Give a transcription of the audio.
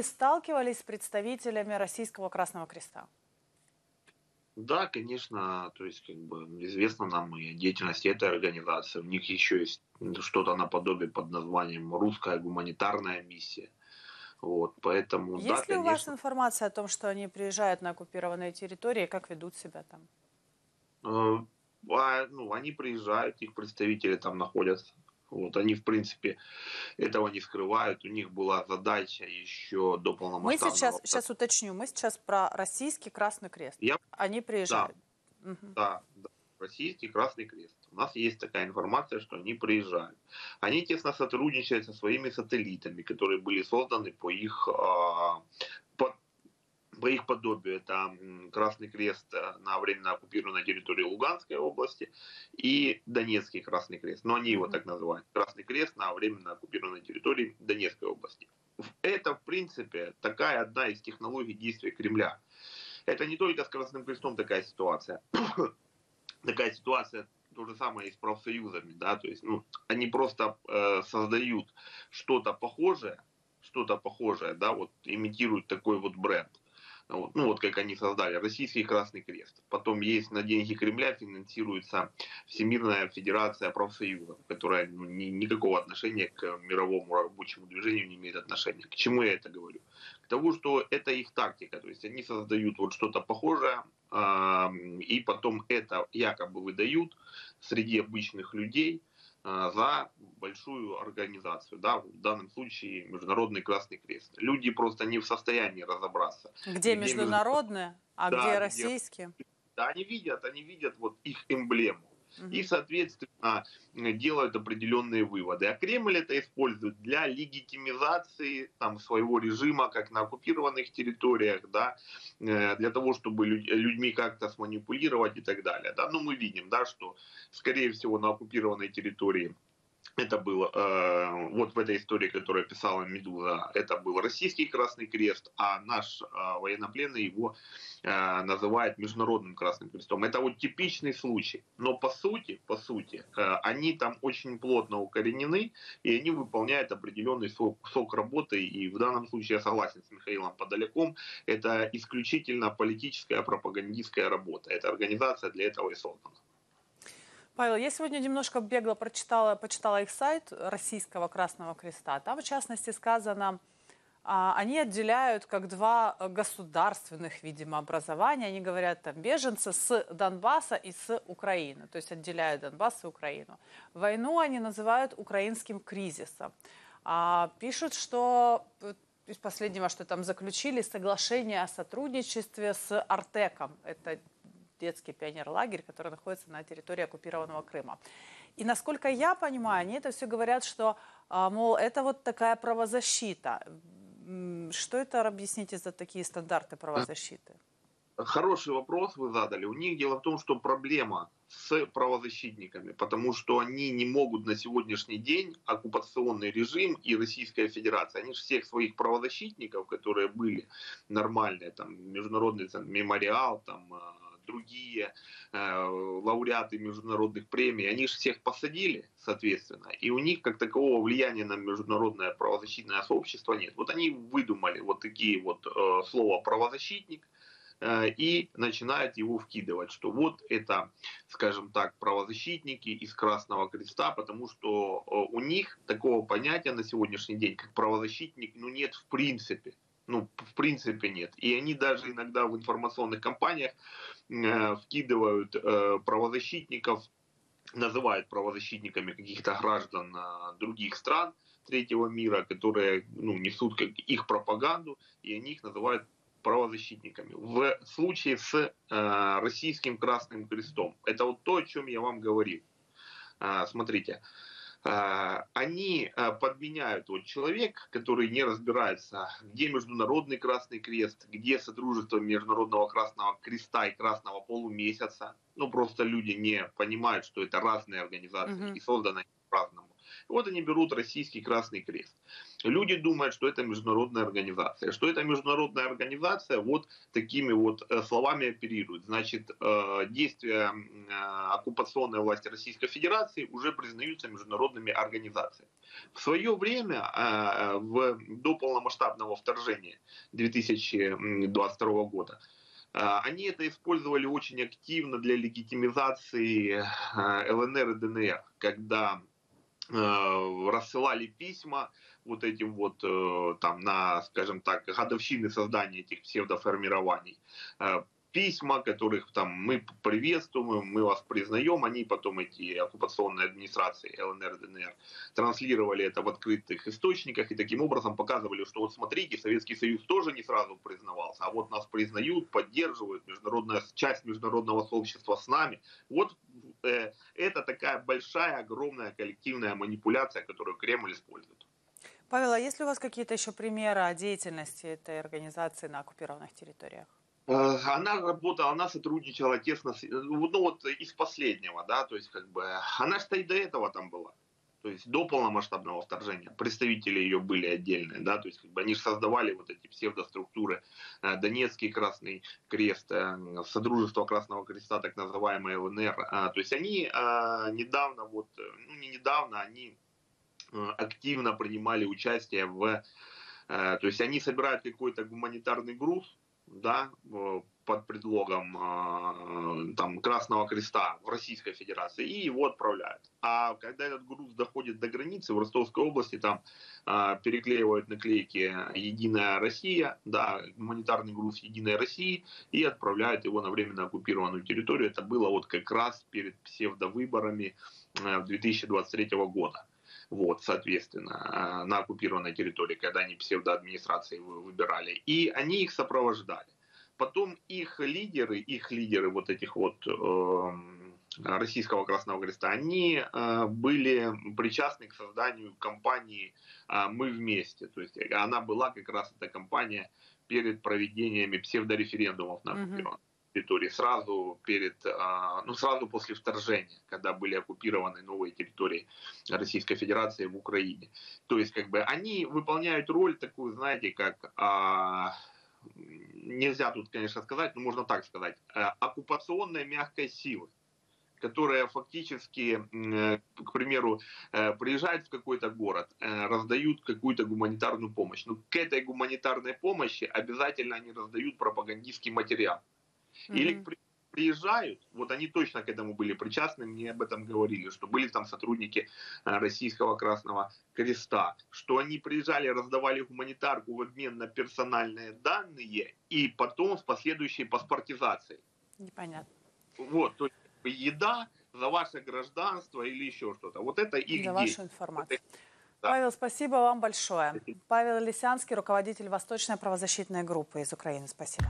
вы сталкивались с представителями Российского Красного Креста? Да, конечно, то есть как бы известно нам и деятельность этой организации. У них еще есть что-то наподобие под названием «Русская гуманитарная миссия». Вот, поэтому, есть да, ли конечно, у вас информация о том, что они приезжают на оккупированные территории, как ведут себя там? э, а, ну, они приезжают, их представители там находятся. Вот, они, в принципе, этого не скрывают. У них была задача еще до Мы полномасштабного... сейчас, сейчас уточню, мы сейчас про российский Красный Крест. Я Они приезжают. Мгм. Да, да, Российский Красный Крест. У нас есть такая информация, что они приезжают. Они тесно сотрудничают со своими сателлитами, которые были созданы по их, а, по, их подобию. Это Красный Крест э, на временно оккупированной территории Луганской области и Донецкий Красный Крест. Но они его так называют. Красный Крест на временно оккупированной территории Донецкой области. Это, в принципе, такая одна из технологий действия Кремля. Это не только с Красным Крестом такая ситуация. такая ситуация то же самое и с профсоюзами, да, то есть, ну, они просто э, создают что-то похожее, что-то похожее, да, вот имитируют такой вот бренд. Вот, ну вот как они создали Российский Красный Крест. Потом есть на деньги Кремля финансируется Всемирная Федерация профсоюзов, которая ну, ни- никакого отношения к мировому рабочему движению не имеет отношения. К чему я это говорю? К тому, что это их тактика. То есть они создают вот что-то похожее, и потом это якобы выдают среди обычных людей за большую организацию, да, в данном случае Международный Красный Крест. Люди просто не в состоянии разобраться. Где Где международные, а Да, где где- российские? Да, они видят, они видят вот их эмблему. Мгм. И, соответственно, делают определенные выводы. А Кремль это использует для легитимизации там, своего режима, как на оккупированных территориях, да, э, для того, чтобы люд- людьми как-то сманипулировать и так далее. Да. Ну, мы видим, да, что, скорее всего, на оккупированной территории это было, э, вот в этой истории, которую писала Медуза, это был российский Красный Крест, а наш э, военнопленный его э, называет Международным Красным Крестом. Это вот типичный случай. Но по сути, по сути, э, они там очень плотно укоренены, и они выполняют определенный сок, сок работы. И в данном случае я согласен с Михаилом Подоляком, это исключительно политическая пропагандистская работа. Эта организация для этого и создана. Павел, я сегодня немножко бегло прочитала, почитала их сайт Российского Красного Креста. Там, в частности, сказано, а, они отделяют как два государственных, видимо, образования. Они говорят, там, беженцы с Донбасса и с Украины. То есть отделяют Донбасс и Украину. Войну они называют украинским кризисом. А, пишут, что из последнего, что там заключили соглашение о сотрудничестве с Артеком. Это детский пионерлагерь, который находится на территории оккупированного Крыма. И насколько я понимаю, они это все говорят, что, а, мол, это вот такая правозащита. Что это, объясните, за такие стандарты правозащиты? Хороший вопрос вы задали. У них дело в том, что проблема с правозащитниками, потому что они не могут на сегодняшний день оккупационный режим и Российская Федерация, они же всех своих правозащитников, которые были нормальные, там международный там, мемориал, там э, другие э, лауреаты международных премий, они же всех посадили, соответственно, и у них как такового влияния на международное правозащитное сообщество нет. Вот они выдумали вот такие вот э, слова правозащитник, э, и начинают его вкидывать, что вот это, скажем так, правозащитники из Красного Креста, потому что э, у них такого понятия на сегодняшний день, как правозащитник, ну нет в принципе. Ну, в принципе нет. И они даже иногда в информационных кампаниях э, вкидывают э, правозащитников, называют правозащитниками каких-то граждан э, других стран третьего мира, которые ну, несут как их пропаганду, и они их называют правозащитниками. В случае с э, российским Красным Крестом, это вот то, о чем я вам говорил. Э, смотрите, э, они э, подменяют вот человек, который не разбирается, где Международный Красный Крест, где Содружество Международного Красного Креста и Красного Полумесяца. Ну, просто люди не понимают, что это разные организации Мгм. и созданы по-разному. Вот они берут российский Красный Крест. Люди думают, что это международная организация. Что это международная организация, вот такими вот э, словами оперирует. Значит, э, действия э, оккупационной власти Российской Федерации уже признаются международными организациями. В свое время, в, до полномасштабного вторжения 2022 года, они это использовали очень активно для легитимизации ЛНР и ДНР, когда рассылали письма вот этим вот э, там на, скажем так, годовщины создания этих псевдоформирований э, письма, которых там мы приветствуем, мы вас признаем, они потом эти оккупационные администрации ЛНР, ДНР транслировали это в открытых источниках и таким образом показывали, что вот смотрите, Советский Союз тоже не сразу признавался, а вот нас признают, поддерживают, международная часть международного сообщества с нами. Вот э, это такая большая, огромная коллективная манипуляция, которую Кремль использует. Павел, а есть ли у вас какие-то еще примеры деятельности этой организации на оккупированных территориях? Э, она работала, она сотрудничала тесно, ну вот из последнего, да, то есть как бы, она же и до этого там была. То есть до полномасштабного вторжения представители ее были отдельные, да, то есть как бы они же создавали вот эти псевдоструктуры, э, Донецкий Красный Крест, э, Содружество Красного Креста, так называемое ЛНР, то есть они недавно, вот, ну не недавно, они Э, активно принимали участие в... Э, то есть они собирают какой-то гуманитарный груз, да, под предлогом э, там, Красного Креста в Российской Федерации и его отправляют. А когда этот груз доходит до границы в Ростовской области, там переклеивают наклейки «Единая Россия», да, гуманитарный груз «Единая России» и отправляют его на временно оккупированную территорию. Это было вот как раз перед псевдовыборами 2023 года вот, соответственно, а, на оккупированной территории, когда они псевдоадминистрации выбирали, и они их сопровождали. Потом их лидеры, их лидеры вот этих вот э, российского Красного Креста, они э, были причастны к созданию компании э, «Мы вместе». То есть она была как раз эта компания перед проведениями псевдореферендумов на оккупированной территории сразу перед, а, ну сразу после вторжения, когда были оккупированы новые территории Российской Федерации в Украине. То есть как бы они выполняют роль такую, знаете, как а, нельзя тут, конечно, сказать, но можно так сказать, а, оккупационная мягкая сила которая фактически, э, к примеру, э, приезжают в какой-то город, э, раздают какую-то гуманитарную помощь. Но к этой гуманитарной помощи обязательно они раздают пропагандистский материал. Mm-hmm. Или приезжают, вот они точно к этому были причастны, мне об этом говорили, что были там сотрудники э, Российского Красного Креста, что они приезжали, раздавали гуманитарку в обмен на персональные данные и потом с последующей паспортизацией. Непонятно. Вот, то есть еда за ваше гражданство или еще что-то. Вот это их За вашу информацию. Да. Павел, спасибо вам большое. Павел Лисянский, руководитель Восточной правозащитной группы из Украины. Спасибо.